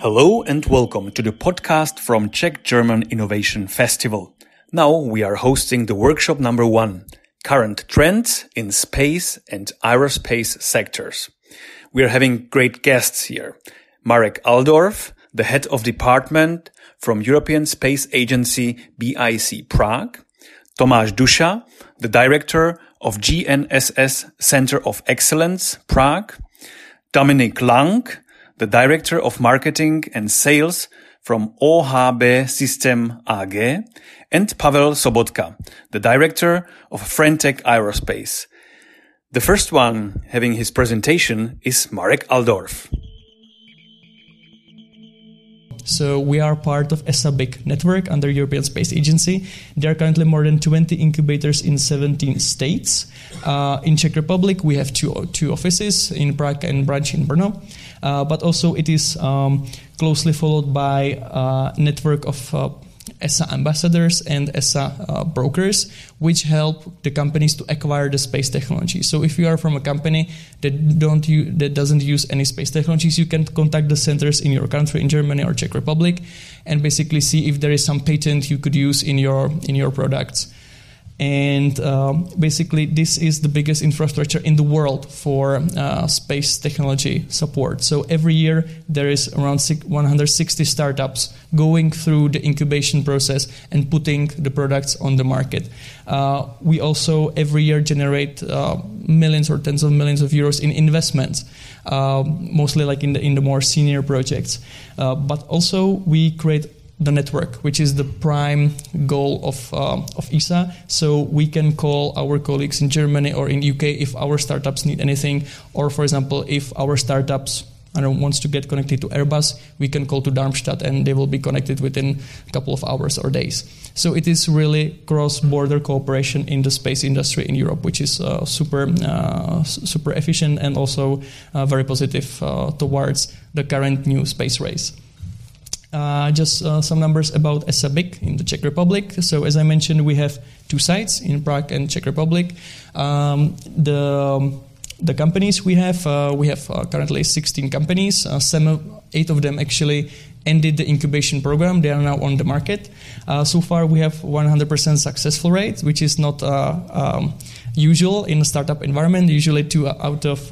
Hello and welcome to the podcast from Czech German Innovation Festival. Now we are hosting the workshop number one, current trends in space and aerospace sectors. We are having great guests here. Marek Aldorf, the head of department from European Space Agency BIC Prague, Tomáš Duša, the director of GNSS Center of Excellence Prague, Dominik Lang, the Director of Marketing and Sales from OHB System AG, and Pavel Sobotka, the Director of Frentech Aerospace. The first one having his presentation is Marek Aldorf. So we are part of ESA-BIC network under European Space Agency. There are currently more than 20 incubators in 17 states. Uh, in Czech Republic, we have two, two offices in Prague and branch in Brno. Uh, but also it is um, closely followed by a network of uh, ESA ambassadors and ESA uh, brokers, which help the companies to acquire the space technology. So if you are from a company that don't use, that doesn't use any space technologies, you can contact the centers in your country, in Germany or Czech Republic, and basically see if there is some patent you could use in your in your products. And um, basically, this is the biggest infrastructure in the world for uh, space technology support. So every year, there is around 160 startups going through the incubation process and putting the products on the market. Uh, we also every year generate uh, millions or tens of millions of euros in investments, uh, mostly like in the in the more senior projects. Uh, but also we create the network, which is the prime goal of, uh, of ESA. So we can call our colleagues in Germany or in UK if our startups need anything, or for example, if our startups I don't wants to get connected to Airbus, we can call to Darmstadt and they will be connected within a couple of hours or days. So it is really cross-border cooperation in the space industry in Europe, which is uh, super, uh, super efficient and also uh, very positive uh, towards the current new space race. Uh, just uh, some numbers about ESA-BIC in the Czech Republic. So, as I mentioned, we have two sites in Prague and Czech Republic. Um, the the companies we have, uh, we have uh, currently 16 companies. Uh, some, eight of them actually ended the incubation program. They are now on the market. So far, we have 100% successful rate, which is not um, usual in a startup environment. Usually, two out of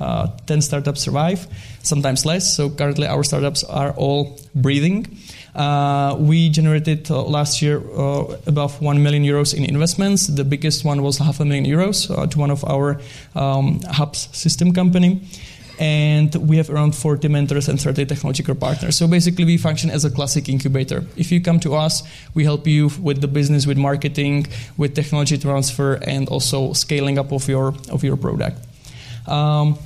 uh, 10 startups survive, sometimes less. So currently, our startups are all breathing. Uh, we generated uh, last year uh, above 1 million euros in investments. The biggest one was half a million euros uh, to one of our um, hubs system company. And we have around 40 mentors and 30 technological partners. So basically, we function as a classic incubator. If you come to us, we help you with the business, with marketing, with technology transfer, and also scaling up of your of your product. Um,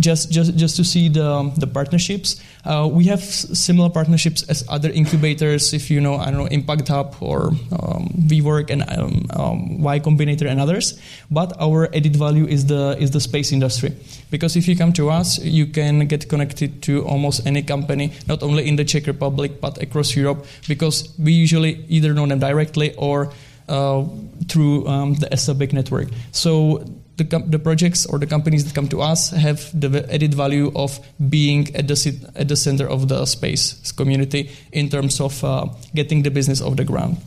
just, just, just to see the, the partnerships. Uh, we have similar partnerships as other incubators, if you know, I don't know, Impact Hub or um, WeWork and um, um, Y Combinator and others. But our added value is the, is the space industry. Because if you come to us, you can get connected to almost any company, not only in the Czech Republic, but across Europe, because we usually either know them directly or uh, through um, the ESA-BIC network. So the, the projects or the companies that come to us have the added value of being at the, at the center of the space community in terms of uh, getting the business off the ground.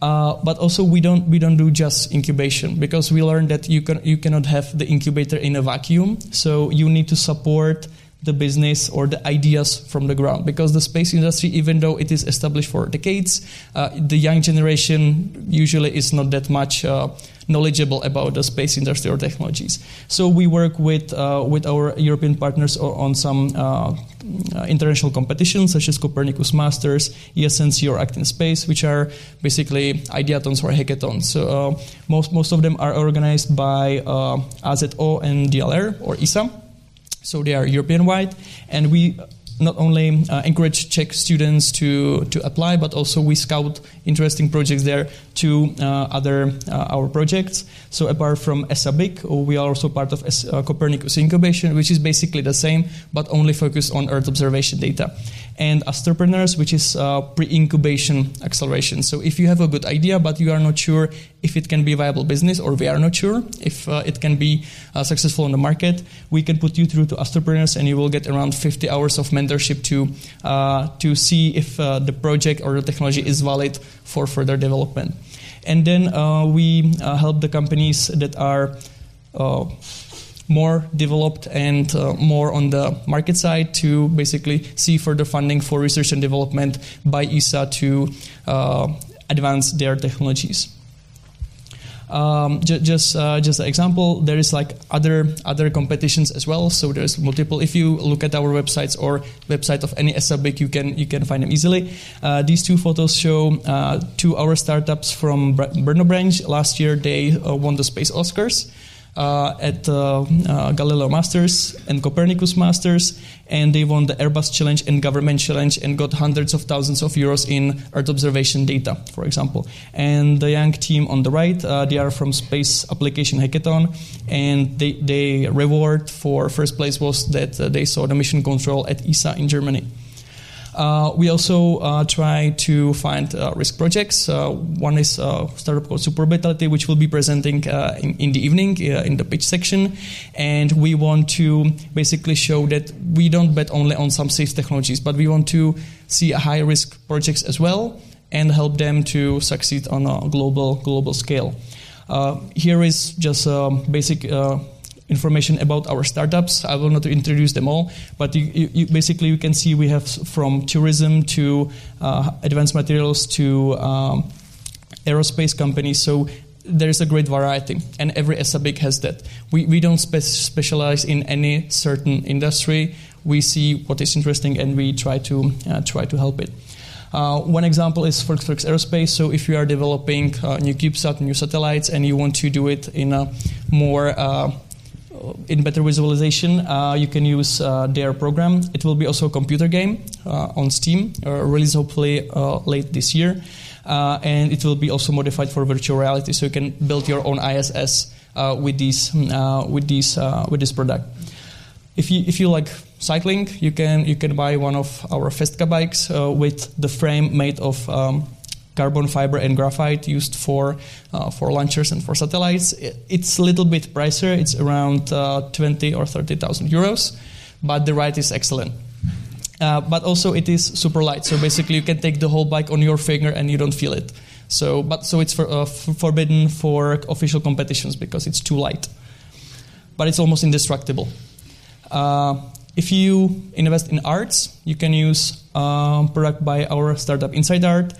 Uh, but also we don't we don't do just incubation because we learned that you can you cannot have the incubator in a vacuum. So you need to support the business or the ideas from the ground because the space industry even though it is established for decades uh, the young generation usually is not that much uh, knowledgeable about the space industry or technologies. So we work with uh, with our european partners on some uh, uh, international competitions such as copernicus masters esnc or act in space which are basically ideathons or hackathons. So uh, most most of them are organized by azo and dlr or esa so they are European wide, and we not only uh, encourage Czech students to, to apply, but also we scout interesting projects there to uh, other uh, our projects. So apart from ESABIC, we are also part of uh, Copernicus Incubation, which is basically the same, but only focused on Earth observation data. And Astropreneurs, which is uh, pre-incubation acceleration. So if you have a good idea, but you are not sure if it can be a viable business, or we are not sure if uh, it can be successful on the market, we can put you through to Astropreneurs, and you will get around 50 hours of mentorship to uh, to see if uh, the project or the technology is valid for further development. And then uh, we uh, help the companies that are uh, more developed and uh, more on the market side to basically see further funding for research and development by ESA to advance their technologies. Um, just uh, just an example, there is like other other competitions as well. So there's multiple. If you look at our websites or website of any ESABIC, you can you can find them easily. Uh, these two photos show uh, two our startups from Brno branch. Last year they uh, won the Space Oscars uh, at uh, uh, Galileo Masters and Copernicus Masters, and they won the Airbus Challenge and Government Challenge and got hundreds of thousands of euros in Earth observation data, for example. And the young team on the right, uh, they are from Space Application Hackathon, and they, they reward for first place was that uh, they saw the mission control at ESA in Germany. Uh, we also uh, try to find uh, risk projects. Uh, one is a startup called Superorbitality, which will be presenting uh, in, in, the evening uh, in the pitch section. And we want to basically show that we don't bet only on some safe technologies, but we want to see high risk projects as well and help them to succeed on a global global scale. here is just a basic information about our startups. I will not introduce them all, but you, you, basically you can see we have from tourism to uh, advanced materials to um, aerospace companies. So there is a great variety, and every ESABIC has that. We, we don't spe- specialize in any certain industry. We see what is interesting, and we try to uh, try to help it. Uh, one example is Volkswagen Aerospace. So if you are developing uh, new CubeSat, new satellites, and you want to do it in a more uh, in better visualization, uh, you can use uh, their program. It will be also a computer game uh, on Steam, uh, released hopefully uh, late this year. and it will be also modified for virtual reality, so you can build your own ISS with these with these with this product. If you if you like cycling, you can you can buy one of our Festka bikes with the frame made of um, carbon fiber and graphite used for uh, for launchers and for satellites. It's a little bit pricier. It's around uh, twenty or thirty thousand euros, but the ride is excellent. Uh, but also it is super light. So basically, you can take the whole bike on your finger and you don't feel it. So, but so it's for, uh, forbidden for official competitions because it's too light. But it's almost indestructible. Uh, if you invest in arts, you can use uh, product by our startup InsightArt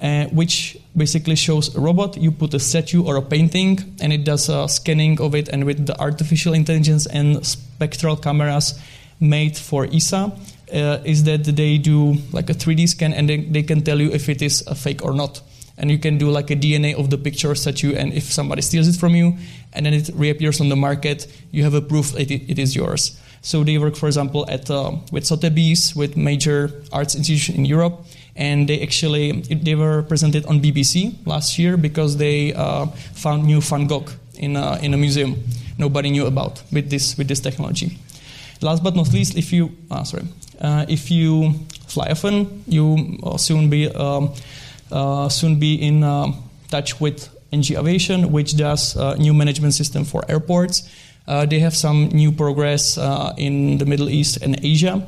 uh, which basically shows a robot. You put a statue or a painting, and it does a scanning of it. And with the artificial intelligence and spectral cameras made for ESA, uh, is that they do like a 3D scan, and they, they can tell you if it is a fake or not. And you can do like a DNA of the picture statue, and if somebody steals it from you, and then it reappears on the market, you have a proof it, it is yours. So they work, for example, at uh, with Sotheby's, with major arts institution in Europe, and they actually they were presented on BBC last year because they uh, found new Van Gogh in a, in a museum nobody knew about with this with this technology. Last but not least, if you uh, sorry, uh, if you fly often, you will soon be um, uh, soon be in uh, touch with NG Aviation, which does a new management system for airports. Uh, they have some new progress in the Middle East and Asia.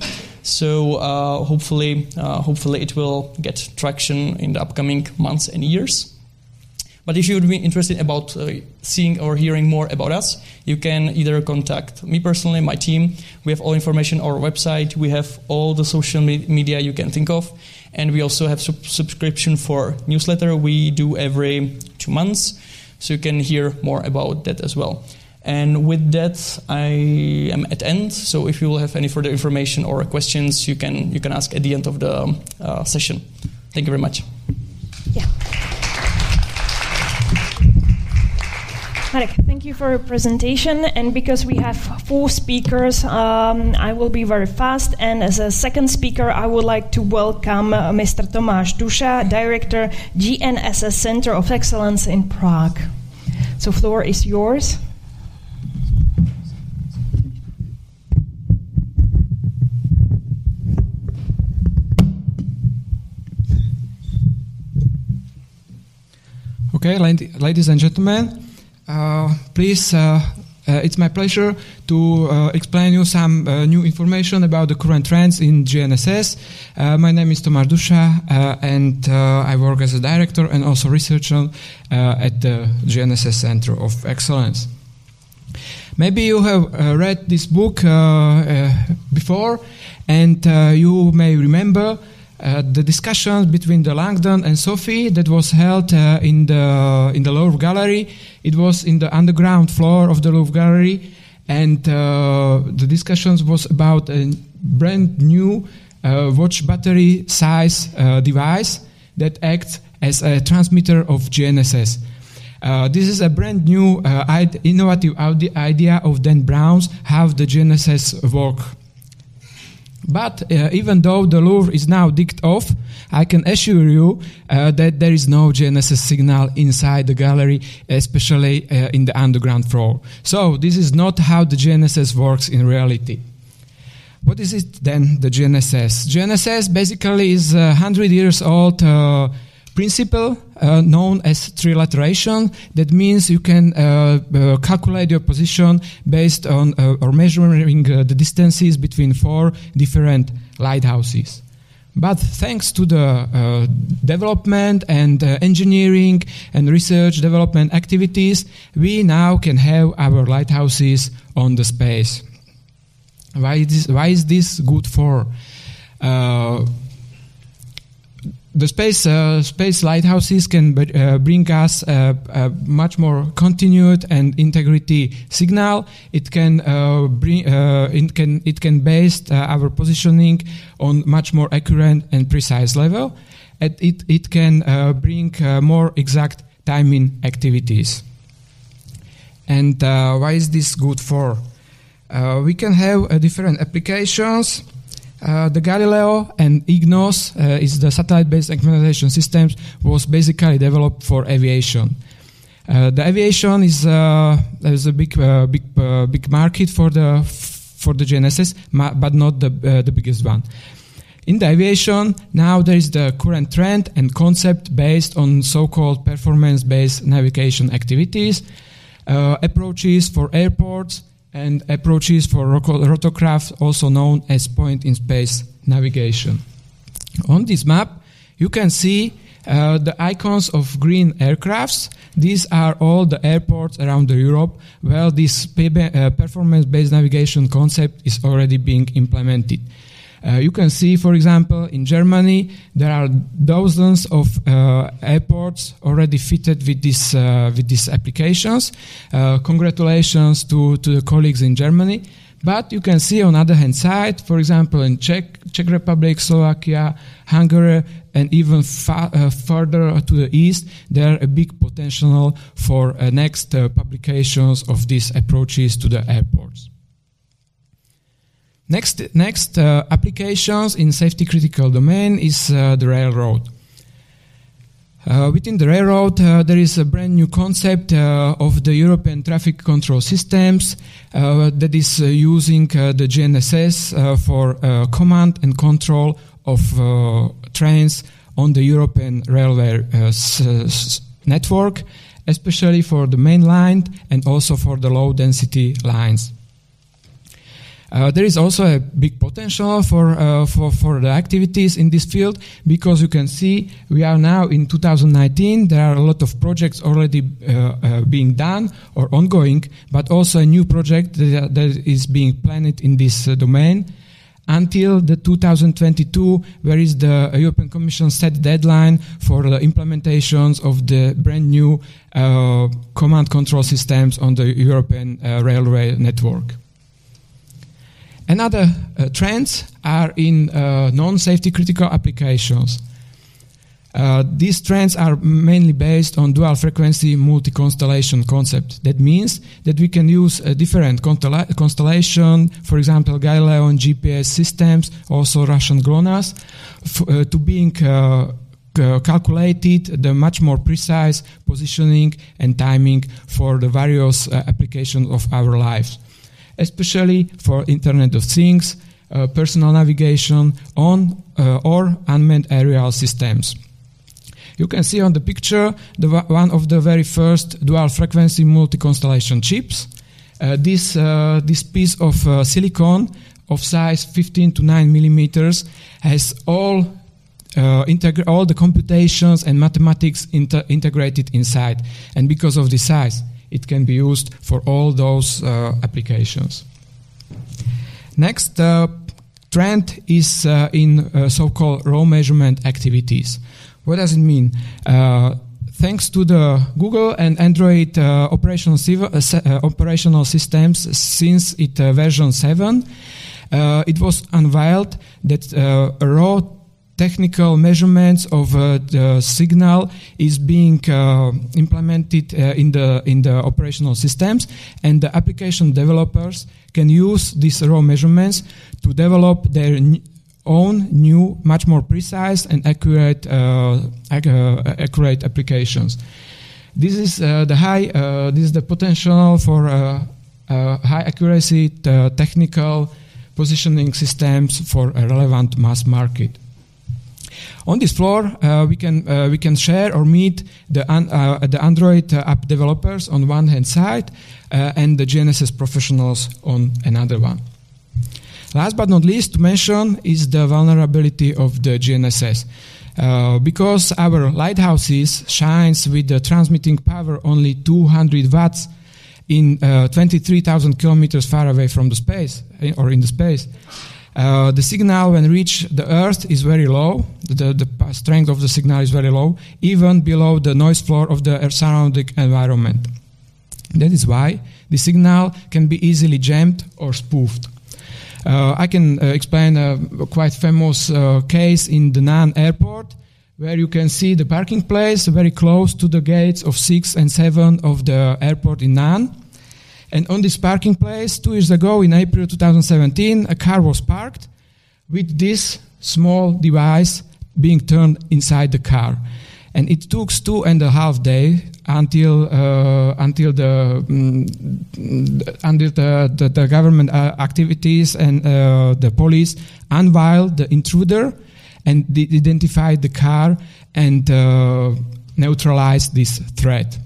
So uh, hopefully, uh, hopefully it will get traction in the upcoming months and years. But if you would be interested about uh, seeing or hearing more about us, you can either contact me personally, my team. We have all information on our website. We have all the social media you can think of, and we also have sub- subscription for newsletter we do every two months, so you can hear more about that as well. And with that, I am at end. So if you will have any further information or questions, you can you can ask at the end of the uh, session. Thank you very much. Yeah. Marek, thank you for your presentation. And because we have four speakers, um, I will be very fast. And as a second speaker, I would like to welcome uh, Mr. Tomáš Duša, Director, GNSS Center of Excellence in Prague. So, floor is yours. Okay, ladies and gentlemen, uh, please, uh, uh, it's my pleasure to uh, explain you some uh, new information about the current trends in GNSS. Uh, my name is Tomáš Duša, and I work as a director and also researcher at the GNSS Center of Excellence. Maybe you have read this book before, and you may remember uh, the discussions between the Langdon and Sophie that was held uh, in the in the Louvre Gallery. It was in the underground floor of the Louvre Gallery, and uh, the discussions was about a brand new uh, watch battery size uh, device that acts as a transmitter of GNSS. this is a brand new, innovative idea of Dan Brown's how the GNSS work but uh, even though the Louvre is now digged off, I can assure you uh, that there is no GNSS signal inside the gallery, especially uh, in the underground floor. So this is not how the GNSS works in reality. What is it then, the GNSS? GNSS basically is a 100 years old uh, principle uh, known as trilateration. That means you can uh, uh, calculate your position based on uh, or measuring uh, the distances between four different lighthouses. But thanks to the uh, development and engineering and research development activities, we now can have our lighthouses on the space. Why is this, why is this good for? The space uh, space lighthouses can uh, bring us a, a, much more continued and integrity signal. It can uh, bring uh, it can it can base uh, our positioning on much more accurate and precise level. And it it can uh, bring more exact timing activities. And why is this good for? we can have different applications. Uh, the Galileo and EGNOS uh, is the satellite-based communication systems was basically developed for aviation. Uh, the aviation is uh, a big uh, big big market for the for the GNSS, but not the the biggest one. In the aviation, now there is the current trend and concept based on so-called performance-based navigation activities, approaches for airports, and approaches for rotorcraft, also known as point in space navigation. On this map, you can see uh, the icons of green aircrafts. These are all the airports around Europe where this uh, performance based navigation concept is already being implemented. Uh, you can see, for example, in Germany, there are dozens of uh, airports already fitted with, this, uh, with these applications. Uh, congratulations to, to the colleagues in Germany. But you can see on the other hand side, for example, in Czech, Czech Republic, Slovakia, Hungary, and even uh, further to the east, there are a big potential for uh, next publications of these approaches to the airports. Next, next uh, applications in safety critical domain is uh, the railroad. Uh, within the railroad, uh, there is a brand new concept uh, of the European traffic control systems uh, that is using the GNSS for command and control of trains on the European railway network, especially for the main line and also for the low density lines. Uh, there is also a big potential for, uh, for, for the activities in this field because you can see we are now in 2019. There are a lot of projects already uh, uh, being done or ongoing, but also a new project that, that is being planned in this uh, domain. Until the 2022, where is the European Commission set deadline for the implementations of the brand new uh, command control systems on the European railway network. Another uh, trends are in uh, non-safety critical applications. Uh, these trends are mainly based on dual frequency multi-constellation concept. That means that we can use a different constellation, for example, Galileo and GPS systems, also Russian GLONASS, uh, to being uh, calculated the much more precise positioning and timing for the various uh, applications of our lives, especially for Internet of Things, uh, personal navigation on uh, or unmanned aerial systems. You can see on the picture the, one of the very first dual frequency multi-constellation chips. Uh, this, uh, this piece of uh, silicon of size 15 to 9 millimeters has all uh, all the computations and mathematics integrated inside. And because of the size, it can be used for all those uh, applications. Next uh, trend is uh, in uh, so-called raw measurement activities. What does it mean? Uh, thanks to the Google and Android operational, operational systems since it version 7, it was unveiled that raw technical measurements of uh, the signal is being uh, implemented uh, in the in the operational systems and the application developers can use these raw measurements to develop their own new much more precise and accurate uh, uh, accurate applications. This is uh, the high this is the potential for high accuracy technical positioning systems for a relevant mass market on this floor, uh, we can uh, we can share or meet the uh, the Android uh, app developers on one hand side uh, and the GNSS professionals on another one. Last but not least, to mention is the vulnerability of the GNSS. Uh, because our lighthouses shines with the transmitting power only 200 watts in 23,000 kilometers far away from the space or in the space. Uh, the signal when reach the earth is very low. The, the strength of the signal is very low, even below the noise floor of the surrounding environment. That is why the signal can be easily jammed or spoofed. Uh, I can uh, explain a, quite famous uh, case in the Nan airport where you can see the parking place very close to the gates of 6 and 7 of the airport in Nan. And on this parking place, two years ago in April 2017, a car was parked with this small device being turned inside the car. And it took two and a half days until uh, until the um, until the, the, the government uh, activities and uh, the police unveiled the intruder and identified the car and uh, neutralized this threat.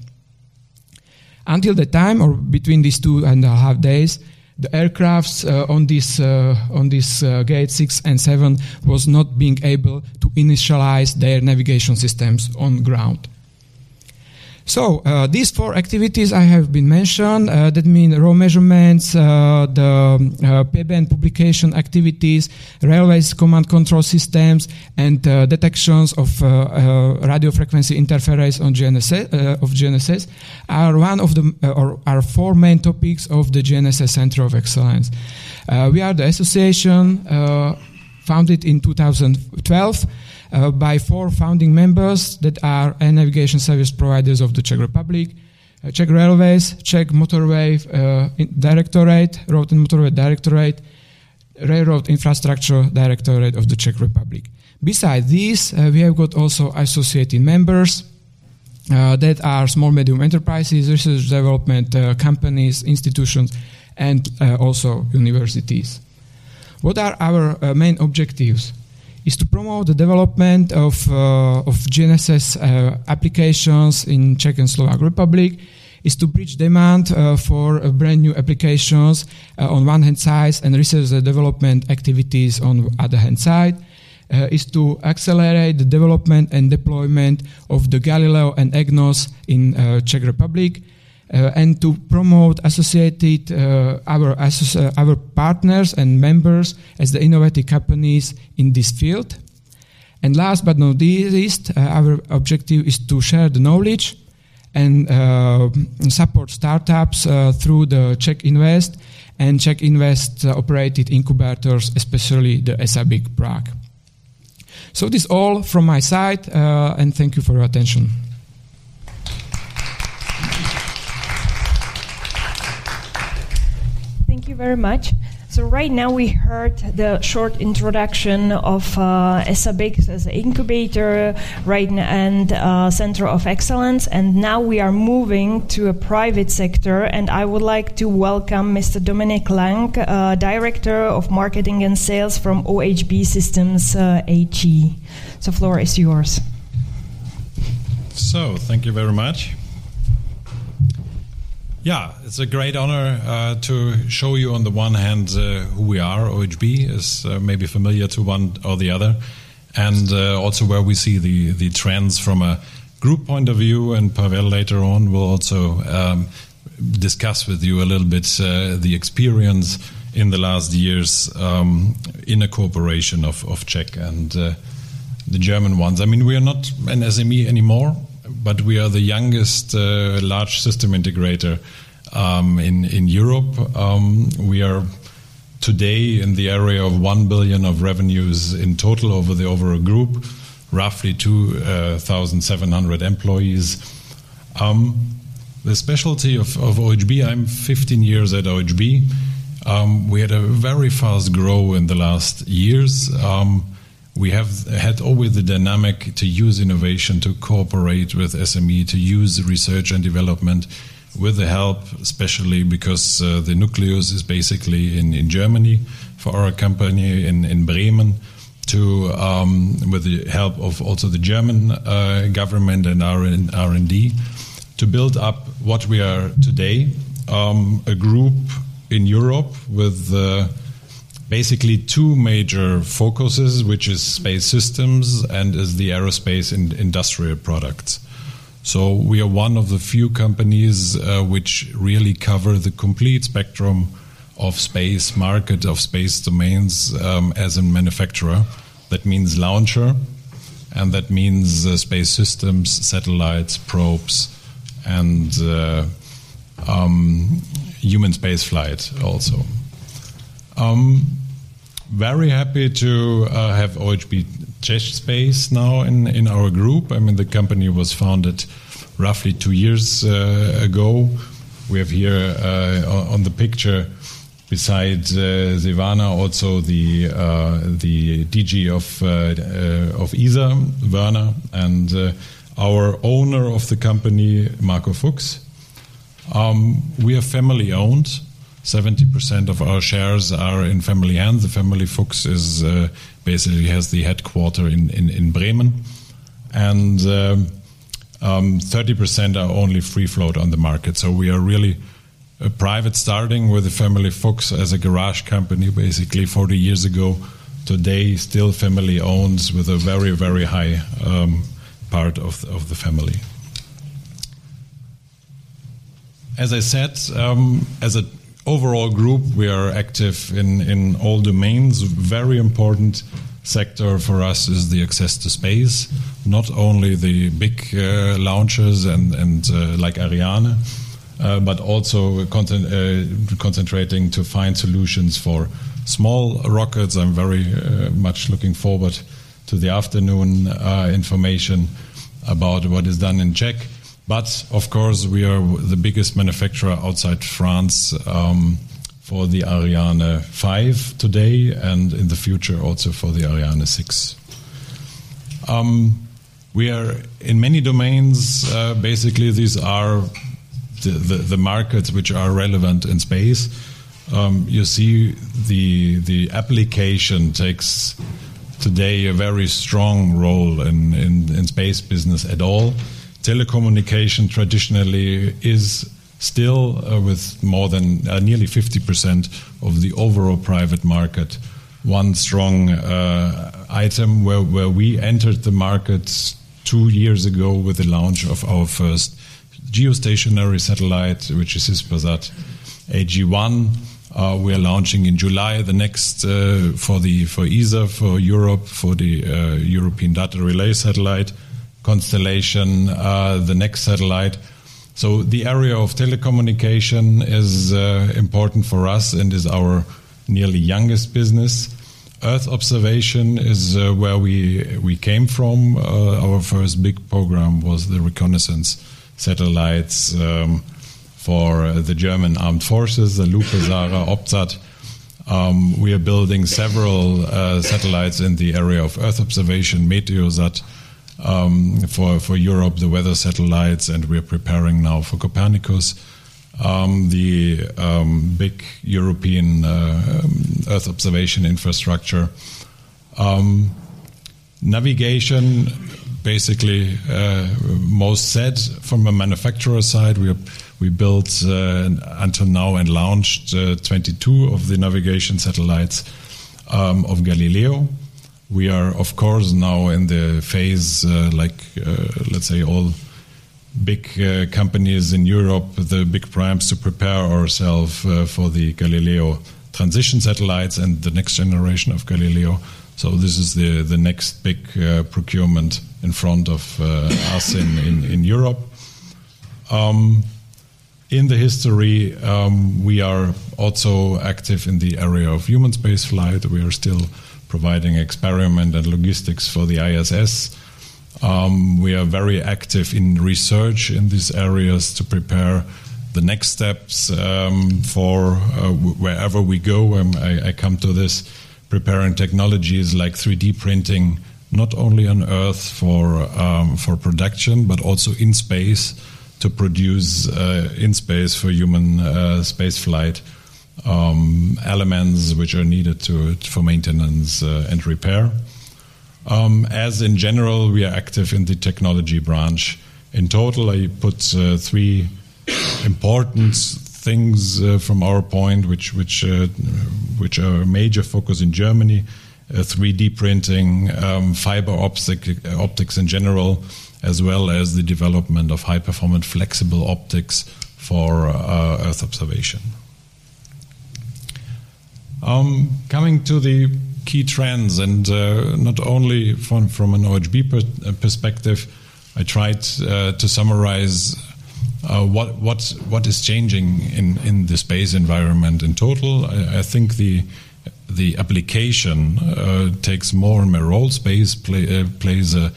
Until the time, or between these two and a half days, the aircrafts uh, on this uh, on this uh, gate six and seven was not being able to initialize their navigation systems on ground. So uh, these four activities I have been mentioned. Uh, that mean raw measurements, uh, the uh, P-band publication activities, railways command control systems, and uh, detections of uh, radio frequency interference on GNSS of GNSS are one of the or are four main topics of the GNSS Center of Excellence. we are the association founded in 2012 uh, by four founding members that are navigation service providers of the Czech Republic, uh, Czech Railways, Czech Motorway uh, Directorate, Road and Motorway Directorate, Railroad Infrastructure Directorate of the Czech Republic. Besides these, uh, we have got also associated members uh, that are small medium enterprises, research development companies, institutions, and also universities. What are our main objectives? Is to promote the development of, uh, of GNSS uh, applications in Czech and Slovak Republic, is to bridge demand uh, for uh, brand new applications uh, on one hand side and research and development activities on other hand side. Uh, is to accelerate the development and deployment of the Galileo and EGNOS in Czech Republic, uh, and to promote associated uh, our associ- our partners and members as the innovative companies in this field. And last but not least, uh, our objective is to share the knowledge and support startups through the Czech Invest and Czech Invest operated incubators, especially the ESABIC Prague. So this all from my side, uh, and thank you for your attention. Thank you very much. So right now we heard the short introduction of uh, ESABIC as an incubator, right, and uh, center of excellence, and now we are moving to a private sector. And I would like to welcome Mr. Dominik Lang, uh, director of marketing and sales from OHB Systems uh, AG. So floor is yours. So thank you very much. Yeah, it's a great honor uh, to show you on the one hand uh, who we are. OHB is uh, maybe familiar to one or the other, and uh, also where we see the, the trends from a group point of view. And Pavel later on will also um, discuss with you a little bit uh, the experience in the last years um, in a cooperation of, of Czech and uh, the German ones. I mean, we are not an SME anymore but we are the youngest uh, large system integrator um, in in Europe. Um, we are today in the area of one billion of revenues in total over the overall group, roughly two uh, thousand seven hundred employees. Um, the specialty of, of OHB, I'm 15 years at OHB. Um, we had a very fast grow in the last years. Um, we have had always the dynamic to use innovation, to cooperate with SME, to use research and development with the help, especially because uh, the nucleus is basically in, in Germany for our company in, in Bremen, to um, with the help of also the German uh, government and R and D, to build up what we are today, um, a group in Europe with. Uh, basically two major focuses, which is space systems and is the aerospace and industrial products. So we are one of the few companies uh, which really cover the complete spectrum of space market of space domains um, as a manufacturer. That means launcher, and that means uh, space systems, satellites, probes, and uh, um, human space flight also. Um, very happy to uh, have OHB Czech Space now in, in our group. I mean, the company was founded roughly two years uh, ago. We have here uh, on the picture, beside uh, Zivana, also the uh, the DG of uh, of ESA, Wörner, and our owner of the company, Marco Fuchs. Um, we are family owned. 70% of our shares are in family hands. The family Fuchs is uh, basically has the headquarter in, in, in Bremen. And um, um, 30% are only free float on the market. So we are really a private starting with the family Fuchs as a garage company basically 40 years ago. Today, still family owns with a very, very high um, part of, of the family. As I said, um, as a overall group, we are active in, in all domains. Very important sector for us is the access to space, not only the big uh, launchers and, and uh, like Ariane, uh, but also uh, concentrating to find solutions for small rockets. I'm very uh, much looking forward to the afternoon uh, information about what is done in Czech but of course, we are the biggest manufacturer outside France um, for the Ariane 5 today, and in the future also for the Ariane 6. Um, we are in many domains. Uh, basically, these are the, the, the, markets which are relevant in space. Um, you see, the the application takes today a very strong role in, in, in space business at all telecommunication traditionally is still uh, with more than uh, nearly 50% of the overall private market one strong uh, item where, where we entered the market two years ago with the launch of our first geostationary satellite, which is Hispasat AG1. Uh, we are launching in July. The next uh, for the for ESA for Europe for the uh, European Data Relay Satellite constellation, uh, the next satellite. So the area of telecommunication is uh, important for us and is our nearly youngest business. Earth observation is uh, where we we came from. Uh, our first big program was the reconnaissance satellites um, for the German armed forces, the Lupe, Sara, OPSAT. Um, we are building several uh, satellites in the area of Earth observation, Meteosat, um, for for Europe, the weather satellites, and we are preparing now for Copernicus. Um, the um, big European uh, Earth observation infrastructure. Um, navigation, basically, uh, most said from a manufacturer side, we, we built uh, until now and launched uh, 22 of the navigation satellites um, of Galileo. We are, of course, now in the phase, uh, like, uh, let's say, all big uh, companies in Europe, the big primes, to prepare ourselves uh, for the Galileo transition satellites and the next generation of Galileo. So this is the the next big uh, procurement in front of uh, us in, in, in Europe. Um, in the history, um, we are also active in the area of human space flight. We are still providing experiment and logistics for the ISS. Um, we are very active in research in these areas to prepare the next steps um, for uh, wherever we go. Um, I, I, come to this preparing technologies like 3D printing, not only on Earth for um, for production, but also in space to produce uh, in space for human uh, space flight um, elements which are needed to for maintenance uh, and repair. Um, as in general, we are active in the technology branch. In total, I put uh, three important things uh, from our point, which which uh, which are a major focus in Germany: 3D uh, printing, um, fiber optic, optics in general, as well as the development of high-performance flexible optics for uh, Earth observation. Um, coming to the key trends, and uh, not only from, from an OHB per, uh, perspective, I tried uh, to summarize uh, what what what is changing in, in the space environment in total. I, I think the the application uh, takes more and more role. Space play, uh, plays a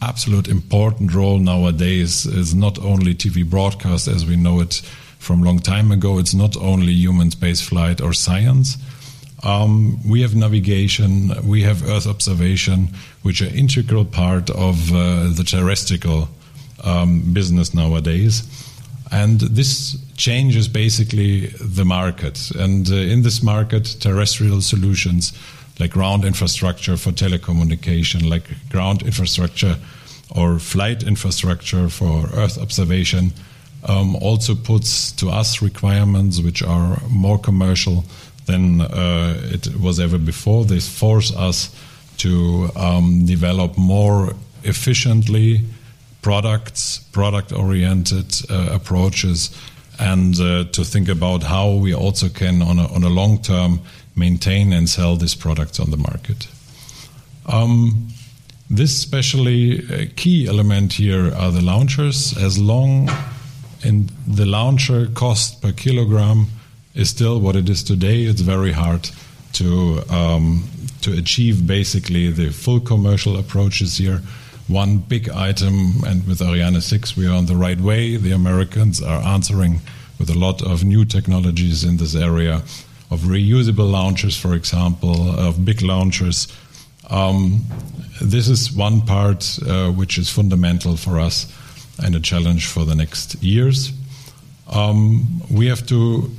absolute important role nowadays. Is not only TV broadcast as we know it from long time ago. It's not only human space flight or science um, we have navigation, we have Earth observation, which are integral part of uh, the terrestrial um, business nowadays. And this changes basically the market. And uh, in this market, terrestrial solutions like ground infrastructure for telecommunication, like ground infrastructure or flight infrastructure for Earth observation, um, also puts to us requirements which are more commercial than uh, it was ever before. They force us to um, develop more efficiently products, product oriented uh, approaches, and uh, to think about how we also can, on a, on a long term, maintain and sell these products on the market. Um, this especially uh, key element here are the launchers. As long in the launcher cost per kilogram is still what it is today. It's very hard to um, to achieve basically the full commercial approaches here. One big item, and with Ariane 6, we are on the right way. The Americans are answering with a lot of new technologies in this area of reusable launchers, for example, of big launchers. Um, this is one part uh, which is fundamental for us and a challenge for the next years. Um, we have to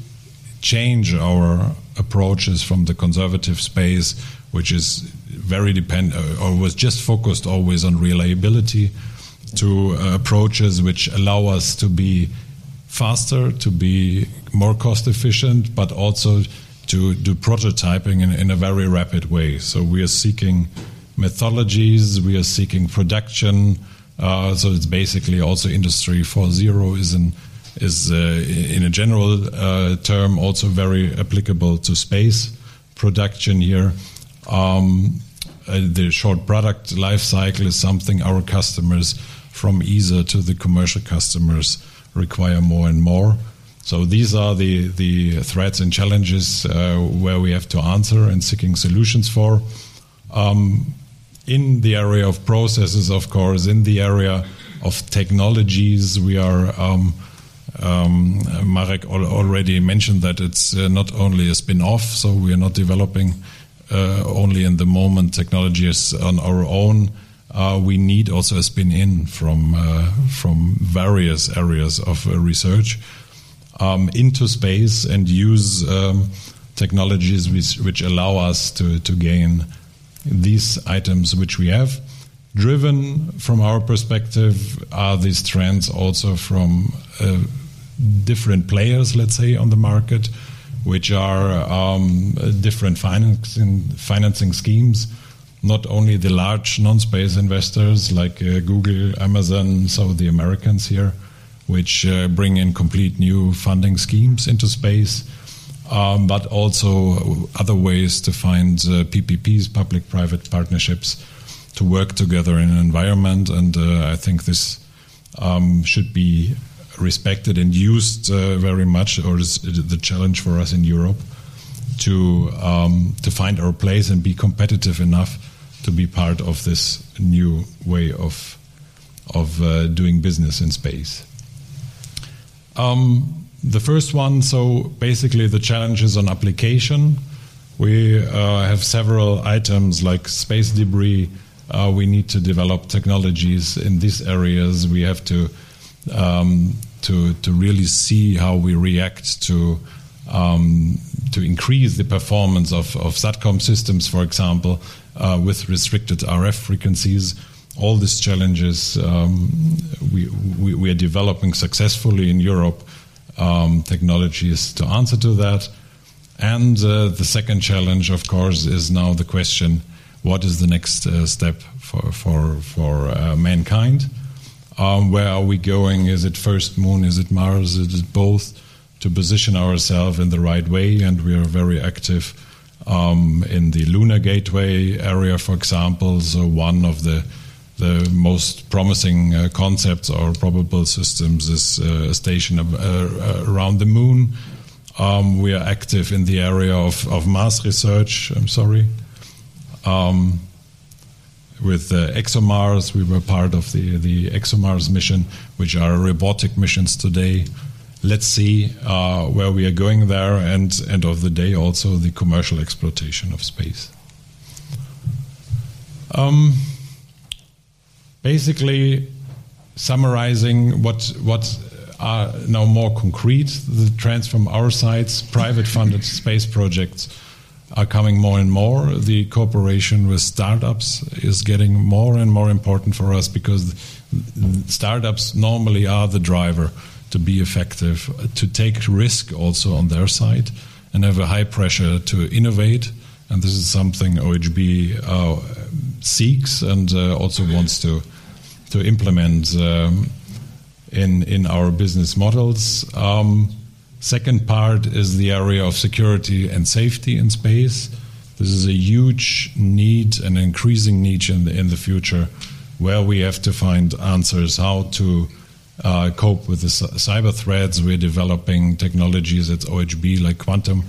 change our approaches from the conservative space, which is very depend uh, or was just focused always on reliability, to uh, approaches which allow us to be faster, to be more cost efficient, but also to do prototyping in, in a very rapid way. So we are seeking methodologies, we are seeking production. Uh, so it's basically also industry 4.0 is an is, uh, in a general uh, term, also very applicable to space production here. Um, uh, the short product life cycle is something our customers, from ESA to the commercial customers, require more and more. So these are the, the threats and challenges uh, where we have to answer and seeking solutions for. Um, in the area of processes, of course, in the area of technologies, we are. Um, um, Marek al already mentioned that it's uh, not only a spin off, so we are not developing uh, only in the moment technologies on our own. Uh, we need also a spin in from uh, from various areas of uh, research um, into space and use um, technologies which, which, allow us to, to gain these items which we have. Driven from our perspective are these trends also from uh, different players, let's say, on the market, which are um, different financing, financing schemes. Not only the large non space investors like uh, Google, Amazon, so the Americans here, which uh, bring in complete new funding schemes into space, um, but also other ways to find uh, PPPs, public private partnerships, to work together in an environment. And uh, I think this um, should be respected and used uh, very much, or is the challenge for us in Europe to um, to find our place and be competitive enough to be part of this new way of of uh, doing business in space. Um, the first one, so basically the challenges on application. We uh, have several items like space debris. Uh, we need to develop technologies in these areas. We have to um, to to really see how we react to um, to increase the performance of, of SATCOM systems, for example, uh, with restricted RF frequencies all these challenges um, we, we, we, are developing successfully in Europe um, technologies to answer to that. And uh, the second challenge, of course, is now the question what is the next uh, step for, for, for uh, mankind? Um, where are we going? Is it first moon? Is it Mars? Is it both? To position ourselves in the right way, and we are very active um, in the Lunar Gateway area, for example. So, one of the the most promising uh, concepts or probable systems is uh, a station uh, uh, around the moon. Um, we are active in the area of, of Mars research. I'm sorry. Um, with ExoMars, we were part of the, the ExoMars mission, which are robotic missions today. Let's see uh, where we are going there, and end of the day, also the commercial exploitation of space. Um, basically summarizing what what are now more concrete. The trends from our sides, private funded space projects are coming more and more. The cooperation with startups is getting more and more important for us because startups normally are the driver to be effective, to take risk also on their side, and have a high pressure to innovate. And this is something OHB uh, seeks and uh, also wants to to implement um, in in our business models. Um, second part is the area of security and safety in space. This is a huge need, an increasing need in the, in the future, where we have to find answers how to uh, cope with the cyber threats. We're developing technologies at OHB like quantum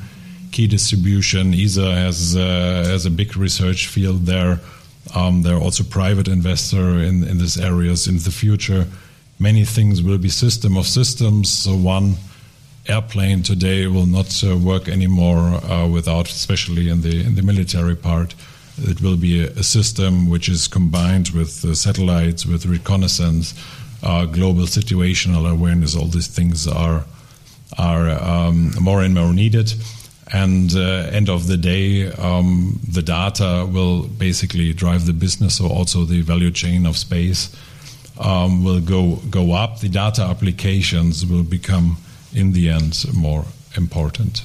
key distribution. ESA has uh, has a big research field there um, there are also private investor in, in these areas. In the future, many things will be system of systems. So one airplane today will not uh, work anymore uh, without, especially in the in the military part. It will be a, a system which is combined with uh, satellites, with reconnaissance, uh, global situational awareness. All these things are are um, more and more needed and uh, end of the day um, the data will basically drive the business. So also the value chain of space um, will go go up. The data applications will become in the end more important.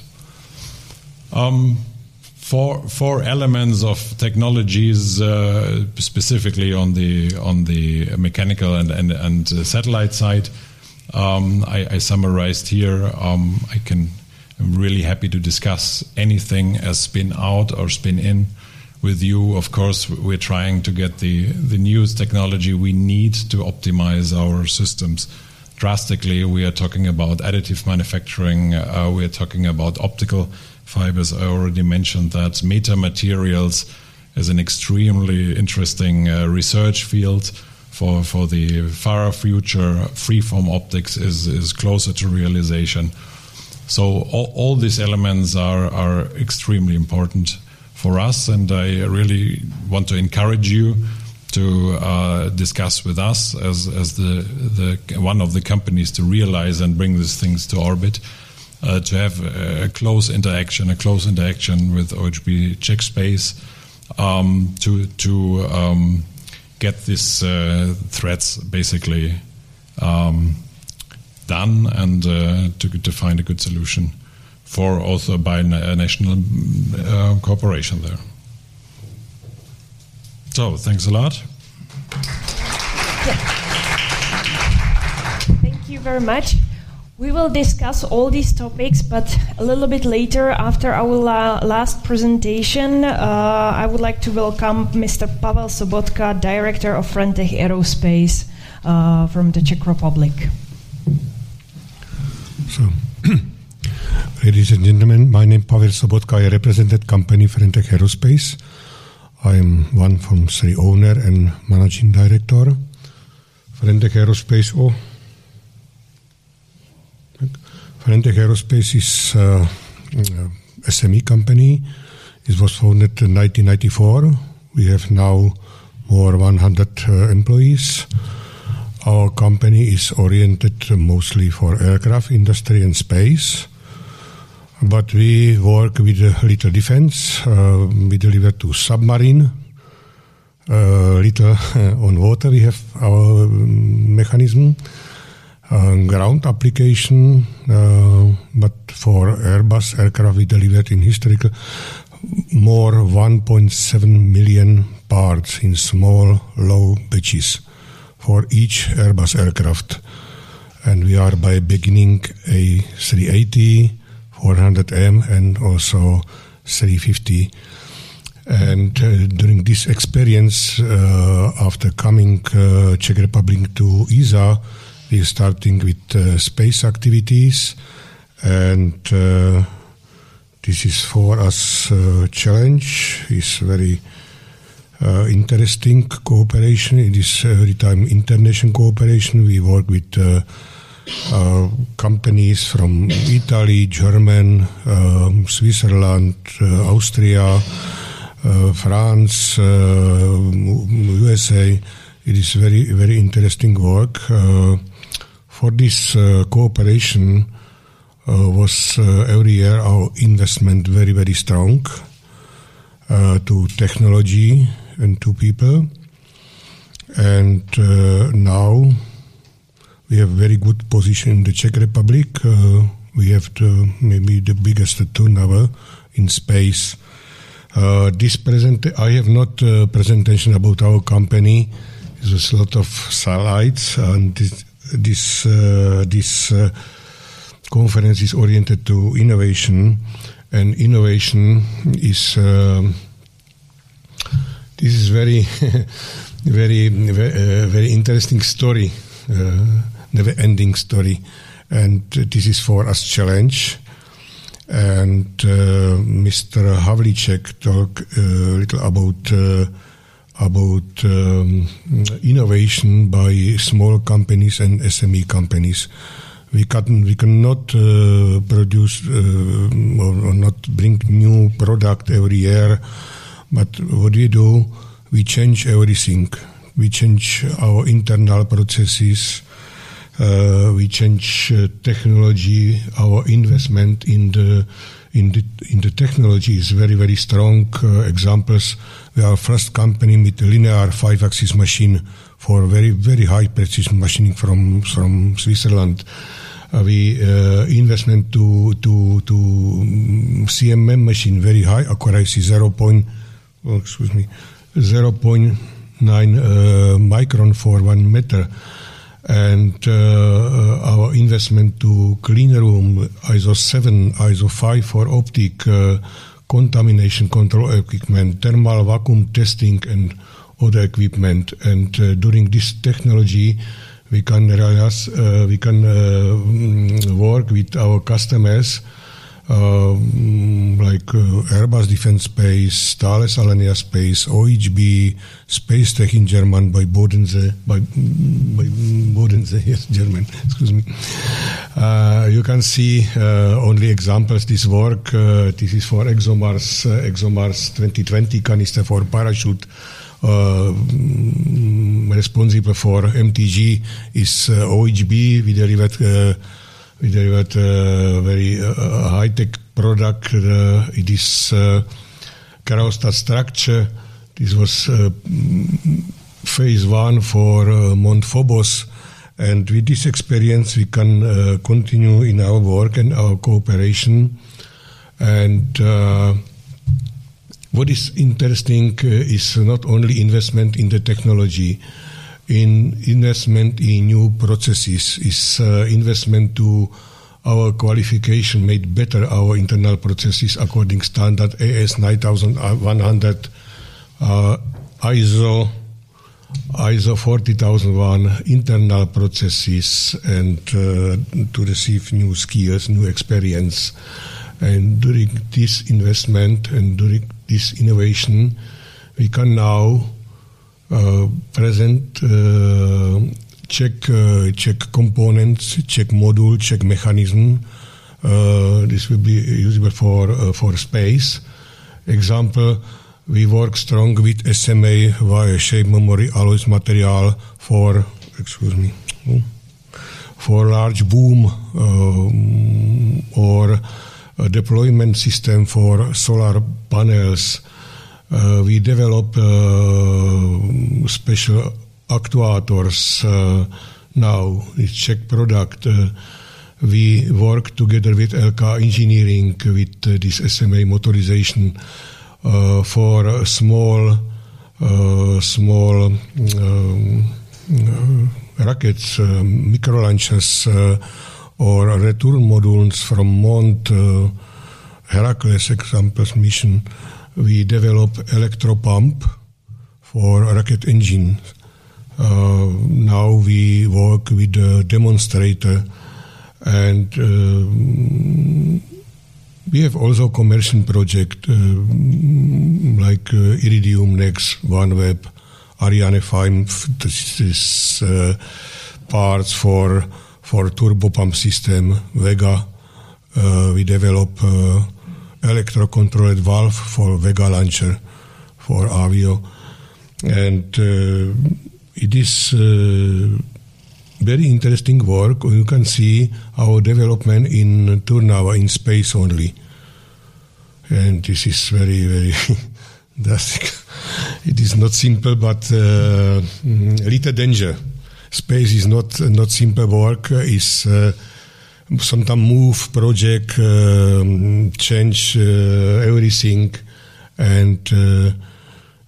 Um, four four elements of technologies uh, specifically on the on the mechanical and and, and satellite side. Um, I, I, summarized here. Um, I can I'm really happy to discuss anything as spin out or spin in with you. Of course, we're trying to get the, the newest technology we need to optimize our systems drastically. We are talking about additive manufacturing. Uh, we are talking about optical fibers. I already mentioned that meta materials is an extremely interesting uh, research field for for the far future. Freeform optics is is closer to realization. So all, all these elements are are extremely important for us, and I really want to encourage you to uh, discuss with us as, as the, the one of the companies to realize and bring these things to orbit. Uh, to have a, close interaction, a close interaction with OHB Czech Space, um, to to um, get these uh, threats basically um, done and uh, to to find a good solution for also by a national uh, cooperation there. So, thanks a lot. Thank you very much. We will discuss all these topics, but a little bit later, after our uh, last presentation, uh, I would like to welcome Mr. Pavel Sobotka, Director of Frentech Aerospace uh, from the Czech Republic. So, ladies and gentlemen, my name is Pavel Sobotka. I represent that company, Frentech Aerospace. I am one from three owner and managing director. Frentech Aerospace. Oh, Frentech Aerospace is uh, a SME company. It was founded in 1994. We have now more 100 uh, employees. Our company is oriented mostly for aircraft industry and space but we work with little defense. Uh, we deliver to submarine. Uh, little on water, we have our um, mechanism. Uh, ground application, uh, but for Airbus aircraft, we delivered in historical more 1.7 million parts in small, low batches for each Airbus aircraft. And we are by beginning A380, 400M and also 350. And uh, during this experience, uh, after coming uh, Czech Republic to ESA, we are starting with uh, space activities, and uh, this is for us uh, challenge. It's very Uh, interesting cooperation. It is uh, every time international cooperation. We work with uh, uh, companies from Italy, German, um, Switzerland, uh, Austria, uh, France, USA. It is very, very interesting work. for this cooperation, was every year our investment very, very strong to technology and two people. And now we have a very good position in the Czech Republic. Uh, we have maybe the biggest turnover in space. Uh, this present, I have not a presentation about our company. There's a lot of slides, and this this, uh, this uh, conference is oriented to innovation, and innovation is um, this is very very very, uh, very interesting story. Uh, never-ending story, and this is for us challenge. And uh, Mr. Havlicek talked a little about about um, innovation by small companies and SME companies. We can we cannot uh, produce uh, or, or, not bring new product every year, but what we do, we change everything. We change our internal processes. Uh, we change uh, technology. Our investment in the in the in the technology is very very strong. Uh, examples: we are first company with linear five-axis machine for very very high precision machining from from Switzerland. Uh, we uh, investment to to to CMM machine very high accuracy zero point oh, excuse me zero point nine uh, micron for one meter and uh, our investment to clean room ISO 7, ISO 5 for optic uh, contamination control equipment, thermal vacuum testing, and other equipment. And uh, during this technology, we can uh, we can uh, work with our customers like uh, Airbus Defence Space, Thales Alenia Space, OHB, Space Tech in German by Bodensee, by, by Bodensee, yes, German, excuse me. Uh, you can see uh, only examples this work. Uh, this is for ExoMars, uh, ExoMars 2020 canister for parachute. Uh, responsible for MTG is OHB. We delivered we delivered a very uh, high-tech product. Uh, it is uh, cryostat structure. This was phase one for Mount Phobos. And with this experience, we can continue in our work and our cooperation. And what is interesting is not only investment in the technology, in investment in new processes, is uh, investment to our qualification made better our internal processes according standard AS 9100 uh, ISO ISO 40001 internal processes and uh, to receive new skills, new experience. And during this investment and during this innovation, we can now present uh, Czech uh, Czech components, Czech module, Czech mechanism. this will be usable for for space. Example, we work strong with SMA via shape memory alloys material for excuse me for large boom um, or deployment system for solar panels uh, Uh, we develop uh, special actuators uh, now. It's Czech product. Uh, we work together with LK Engineering with uh, this SMA motorization for small small um, rockets, micro launchers, or return modules from Mont Heracles examples mission we develop electropump for rocket engine. Uh, now we work with a demonstrator and uh, we have also commercial project uh, like uh, Iridium Next, OneWeb, Ariane 5. This is uh, parts for for turbopump system, Vega. Uh, we develop electro-controlled valve for Vega launcher for Avio. And uh, it is uh, very interesting work. You can see our development in Trnava in space only. And this is very, very drastic. it is not simple, but uh, little danger. Space is not not simple work. Is uh, sometimes move project, um, change uh, everything, and uh,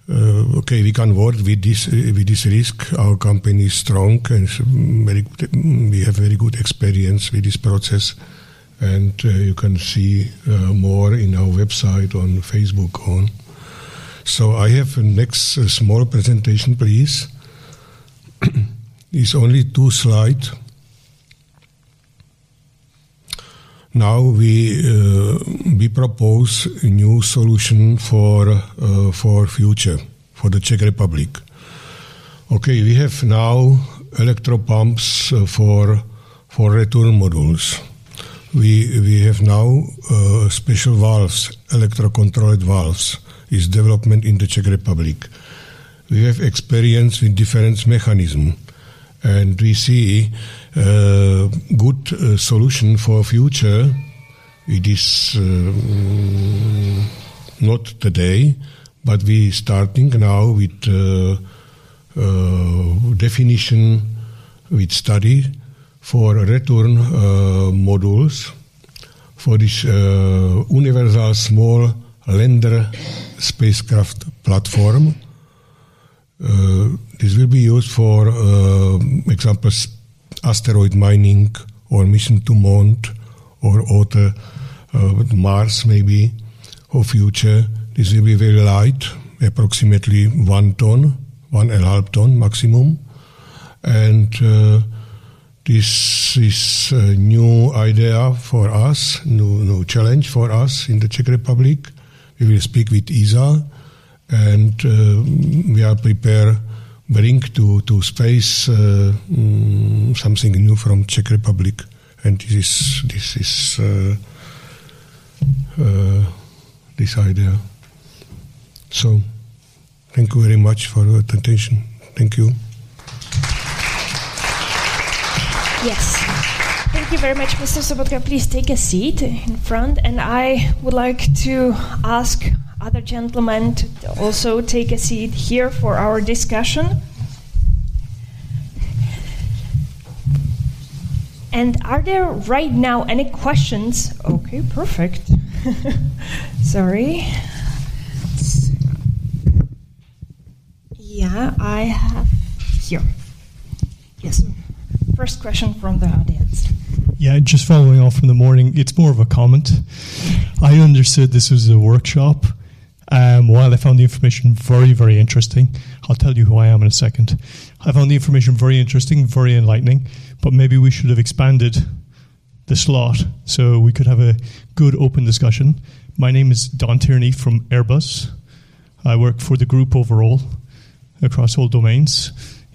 uh, okay, we can work with this with this risk. Our company is strong and very good, we have very good experience with this process, and you can see more in our website on Facebook on. So I have a next uh, small presentation, please. it's only two slides. Now we uh, we propose a new solution for uh, for future for the Czech Republic. Okay, we have now electro pumps for for return modules. We we have now uh, special valves, electro-controlled valves, is development in the Czech Republic. We have experience with different mechanism, and we see uh, good uh, solution for future. It is uh, not today, but we starting now with definition, with study for return modules for this universal small lander spacecraft platform. Uh, this will be used for uh, example asteroid mining or mission to Mond or other uh, Mars maybe or future. This will be very light, approximately one ton, one and a half ton maximum. And uh, this is a new idea for us, new, new challenge for us in the Czech Republic. We will speak with ESA, and uh, we are prepared bring to to space uh, mm, something new from Czech Republic, and this is this is uh, uh, this idea. So, thank you very much for your attention. Thank you. Yes. Thank you very much, Mr. Sobotka. Please take a seat in front. And I would like to ask other gentlemen to also take a seat here for our discussion. And are there right now any questions? Okay, perfect. Sorry. Yeah, I have here. Yes. First question from the audience. Yeah, just following off from the morning, it's more of a comment. I understood this was a workshop. Um, while I found the information very, very interesting, I'll tell you who I am in a second. I found the information very interesting, very enlightening, but maybe we should have expanded the slot so we could have a good open discussion. My name is Don Tierney from Airbus. I work for the group overall across all domains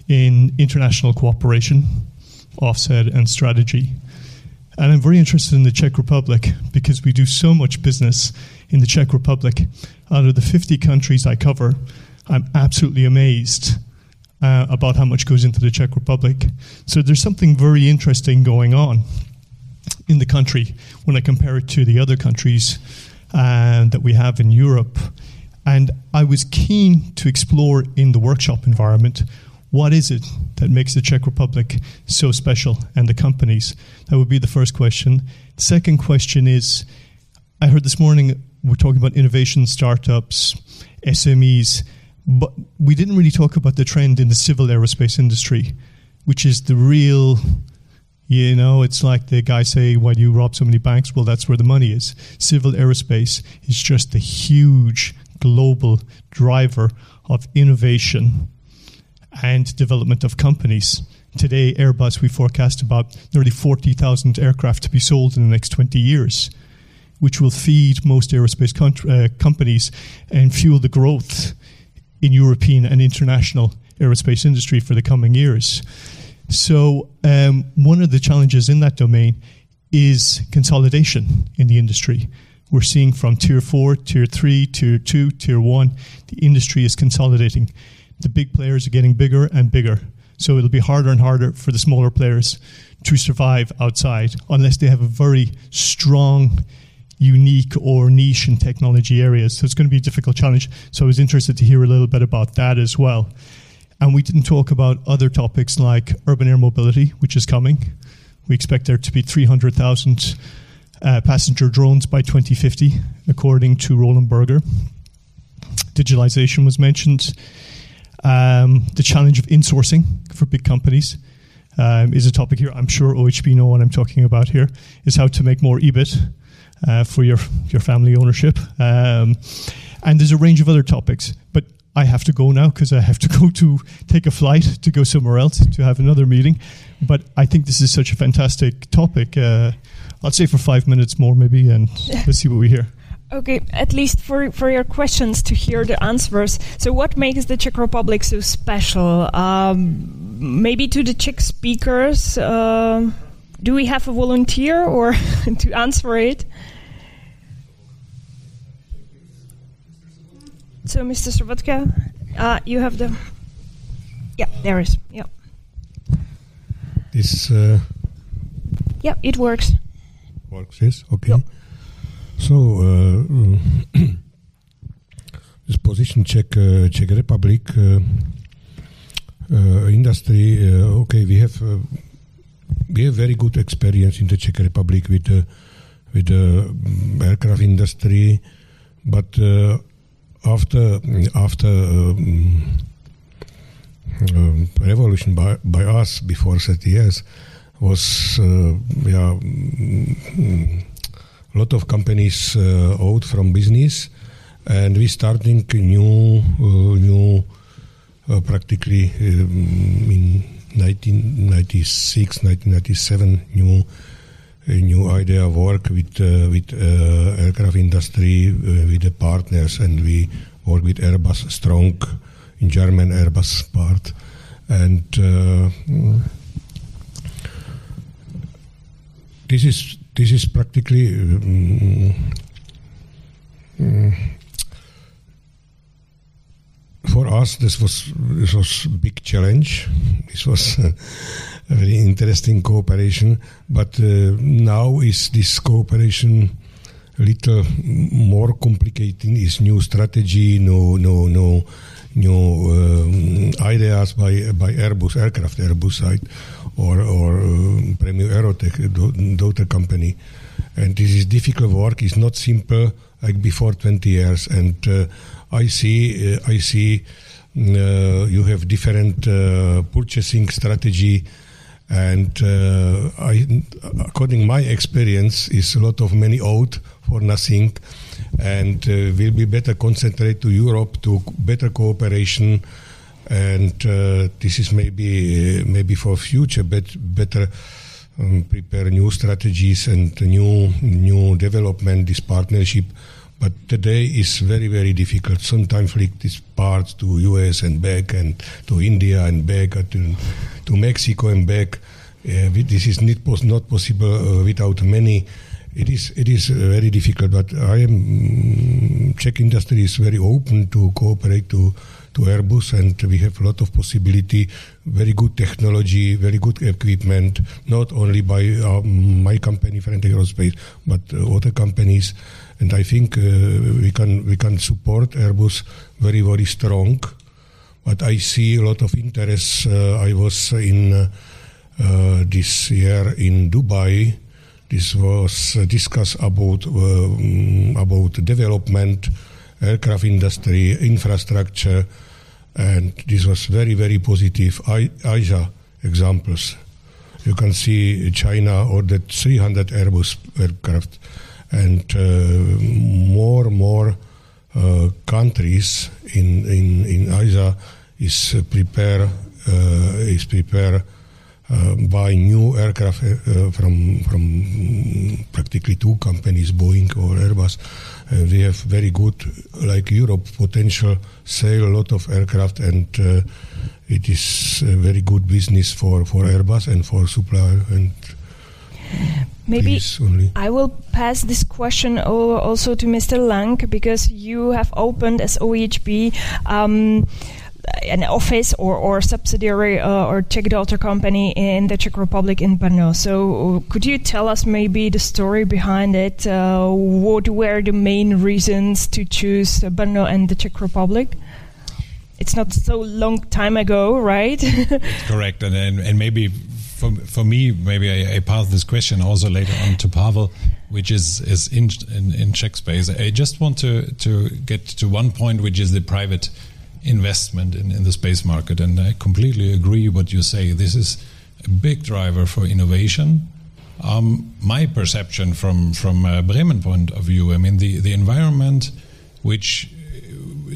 in international cooperation offset, and strategy. And I'm very interested in the Czech Republic because we do so much business in the Czech Republic. Out of the 50 countries I cover, I'm absolutely amazed uh, about how much goes into the Czech Republic. So there's something very interesting going on in the country when I compare it to the other countries uh, that we have in Europe. And I was keen to explore in the workshop environment what is it that makes the Czech Republic so special and the companies? That would be the first question. Second question is I heard this morning we're talking about innovation, startups, SMEs, but we didn't really talk about the trend in the civil aerospace industry, which is the real you know, it's like the guy say, "Why do you rob so many banks?" Well, that's where the money is. Civil aerospace is just a huge global driver of innovation and development of companies. Today, Airbus, we forecast about nearly 40,000 aircraft to be sold in the next 20 years, which will feed most aerospace uh, companies and fuel the growth in European and international aerospace industry for the coming years. So, um, one of the challenges in that domain is consolidation in the industry. We're seeing from tier four, tier three, tier two, tier one, the industry is consolidating the big players are getting bigger and bigger. So it'll be harder and harder for the smaller players to survive outside unless they have a very strong, unique or niche in technology areas. So it's going to be a difficult challenge. So I was interested to hear a little bit about that as well. And we didn't talk about other topics like urban air mobility, which is coming. We expect there to be 300,000 uh, passenger drones by 2050, according to Roland Berger. Digitalization was mentioned. Um, the challenge of insourcing for big companies um, is a topic here. I'm sure OHB know what I'm talking about here. Is how to make more EBIT uh, for your your family ownership. Um, and there's a range of other topics, but I have to go now because I have to go to take a flight to go somewhere else to have another meeting. But I think this is such a fantastic topic. Uh, I'll say for five minutes more, maybe, and let's see what we hear. Okay, at least for, for your questions to hear the answers. So, what makes the Czech Republic so special? Um, maybe to the Czech speakers, uh, do we have a volunteer or to answer it? So, Mr. Sobotka, uh, you have the. Yeah, there is. Yeah. This. Uh, yeah, it works. Works, yes. Okay. Yep. So, uh, this position Czech uh, Czech Republic uh, industry. okay, we have we have very good experience in the Czech Republic with with the aircraft industry, but after after um, uh, revolution by, by us before 30 years was uh, yeah mm, a lot of companies uh, out from business, and we starting new uh, new uh, practically um, in 1996, 1997 new a new idea of work with uh, with uh, aircraft industry uh, with the partners, and we work with Airbus Strong in German Airbus part, and this is this is practically. Um, um, for us, this was this was big challenge. This was a very interesting cooperation. But uh, now is this cooperation a little more complicated? Is new strategy, no, no, no, new um, ideas by by Airbus aircraft, Airbus side, or or uh, Premium Aerotec, daughter company, and this is difficult work. It's not simple like before 20 years, and uh, I see, uh, I see, uh, you have different uh, purchasing strategy, and I, according my experience, is a lot of money out for nothing, and will be better concentrate to Europe to better cooperation and uh, this is maybe uh, maybe for future but better um, prepare new strategies and new new development this partnership but today is very, very difficult. Sometimes flight is parts to US and back, and to India and back, to, to Mexico and back. Uh, this is not, possible uh, without many. It is it is uh, very difficult, but I am mm, Czech industry is very open to cooperate to to Airbus, and we have a lot of possibility, very good technology, very good equipment, not only by uh, my company, Frentech Aerospace, but uh, other companies and I think uh, we can we can support Airbus very very strong. But I see a lot of interest. Uh, I was in uh, this year in Dubai. This was discussed about um, about development, aircraft industry, infrastructure, and this was very very positive. I, Asia examples. You can see China ordered 300 Airbus aircraft and uh, more and more uh, countries in in in Asia is prepare uh, is prepare uh, buy new aircraft uh, from from practically two companies, Boeing or Airbus. Uh, we have very good, like Europe, potential sale a lot of aircraft, and it is a very good business for for Airbus and for supplier and Maybe I will pass this question also to Mr. Lang because you have opened as OHB um, an office or, or subsidiary uh, or Czech daughter company in the Czech Republic in Brno. So, could you tell us maybe the story behind it? Uh, what were the main reasons to choose Brno and the Czech Republic? It's not so long time ago, right? correct, and, and and maybe for for me, maybe I, I pass this question also later on to Pavel, which is is in, in in Czech space. I just want to to get to one point, which is the private investment in, in the space market, and I completely agree what you say. This is a big driver for innovation. Um, my perception from from Bremen point of view, I mean the the environment which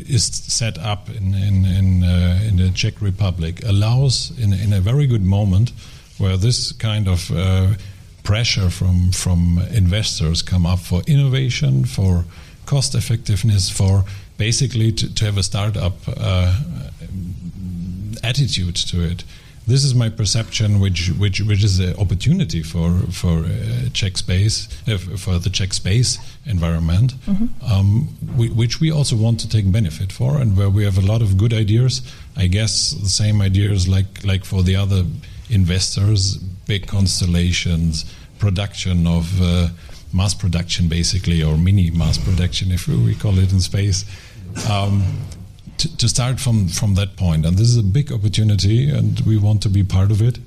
is set up in in in, uh, in the Czech Republic allows in in a very good moment where this kind of uh, pressure from from investors come up for innovation, for cost effectiveness, for basically to, to have a startup uh, attitude to it. This is my perception, which which which is an opportunity for for uh, Czech space uh, for the Czech space environment, mm-hmm. um, we, which we also want to take benefit for, and where we have a lot of good ideas. I guess the same ideas like like for the other investors, big constellations, production of uh, mass production, basically, or mini mass production, if we call it in space. Um, to, to start from from that point, and this is a big opportunity, and we want to be part of it.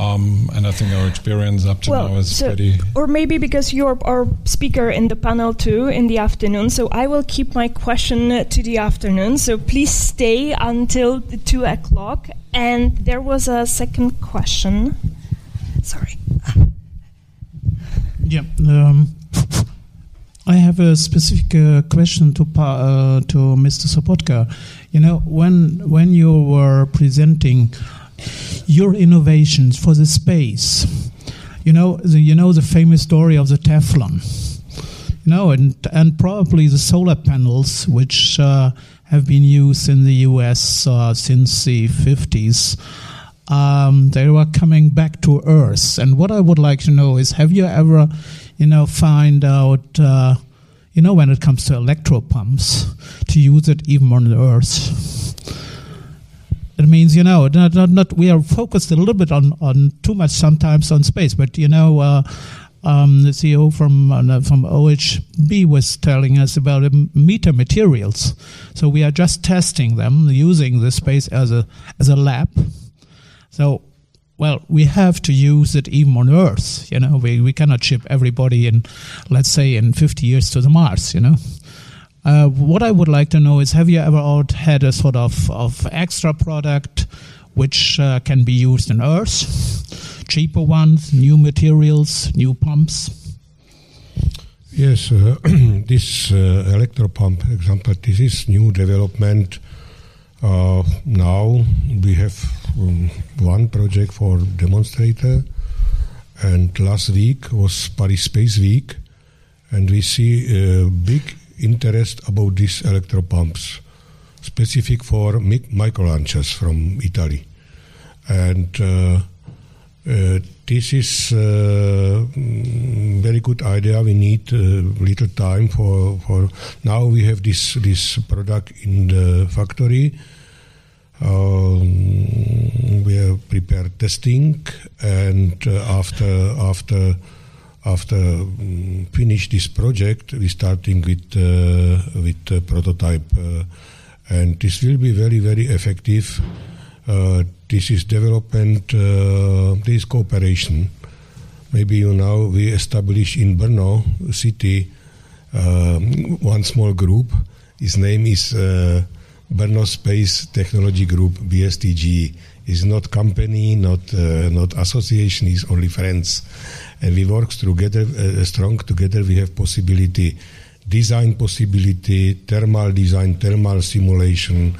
Um, and I think our experience up to well, now is so, pretty. Or maybe because you're our speaker in the panel too in the afternoon, so I will keep my question to the afternoon. So please stay until two o'clock. And there was a second question. Sorry. Yeah. Um, I have a specific uh, question to uh, to Mr. Sobotka. You know, when when you were presenting your innovations for the space. You know, the, you know the famous story of the Teflon. You know, and and probably the solar panels, which uh, have been used in the U.S. Uh, since the 50s. Um, they were coming back to Earth. And what I would like to know is, have you ever, you know, find out, uh, you know, when it comes to electro pumps, to use it even on the Earth? It means, you know, not, not, not, we are focused a little bit on, on too much sometimes on space, but, you know, uh, um, the CEO from uh, from OHB was telling us about meta materials. So we are just testing them using the space as a as a lab. So, well, we have to use it even on Earth. You know, we we cannot ship everybody in, let's say, in 50 years to the Mars. You know. Uh, what I would like to know is, have you ever had a sort of, of extra product which uh, can be used in Earth, cheaper ones, new materials, new pumps. Yes, uh, this uh, electro pump example, this is new development. Uh, now we have um, one project for demonstrator, and last week was Paris Space Week, and we see a big interest about these electro pumps specific for micro launchers from Italy. And uh, uh, this is a uh, very good idea. We need little time for, for now. We have this this product in the factory. Um, we have prepared testing, and after after after um, finish this project, we starting with uh, with prototype and this will be very very effective. Uh, this is development, uh, this cooperation. Maybe you know we establish in Brno city one small group. His name is uh, Brno Space Technology Group BSTG. Is not company, not uh, not association. Is only friends, and we work together uh, strong together. We have possibility design possibility, thermal design, thermal simulation,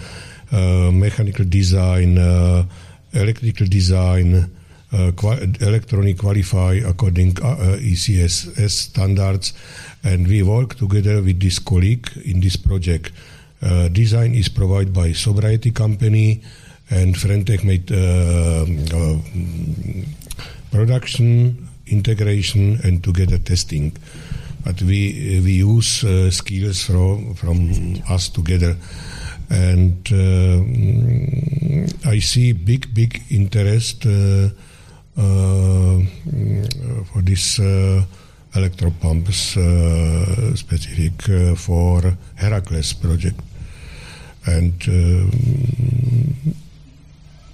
uh, mechanical design, uh, electrical design, uh, electronic qualify according uh, uh, ECSS standards, and we work together with this colleague in this project. Uh, design is provided by Sobriety Company, and Frentech made production, integration, and together testing. But we we use uh, skills from from us together. And uh, I see big big interest uh, uh for this uh, electro pumps uh, specific for Heracles project. And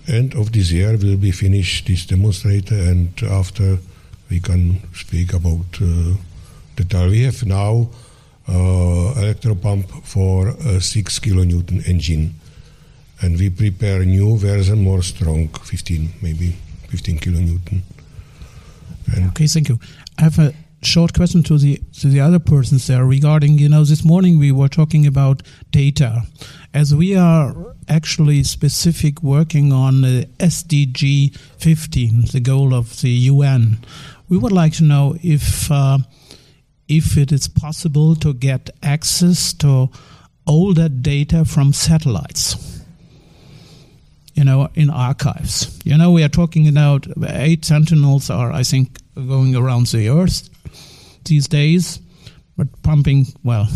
end of this year will be finished this demonstrator and after we can speak about that we have now uh, electro pump for a 6 kilonewton engine. And we prepare new version more strong 15 maybe 15 kilonewton. And okay thank you. I have a short question to the to the other persons there regarding you know this morning we were talking about data. As we are actually specific working on the sdg 15 the goal of the un we would like to know if uh, if it is possible to get access to older data from satellites you know, in archives. You know, we are talking about eight sentinels are, I think, going around the Earth these days, but pumping, well,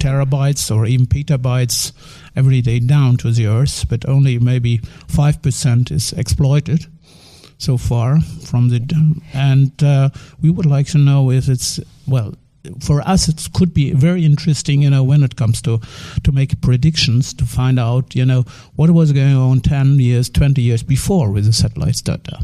terabytes or even petabytes every day down to the Earth, but only maybe 5% is exploited so far from the. And uh, we would like to know if it's, well, for us it could be very interesting you know when it comes to to make predictions to find out you know what was going on 10 years 20 years before with the satellites data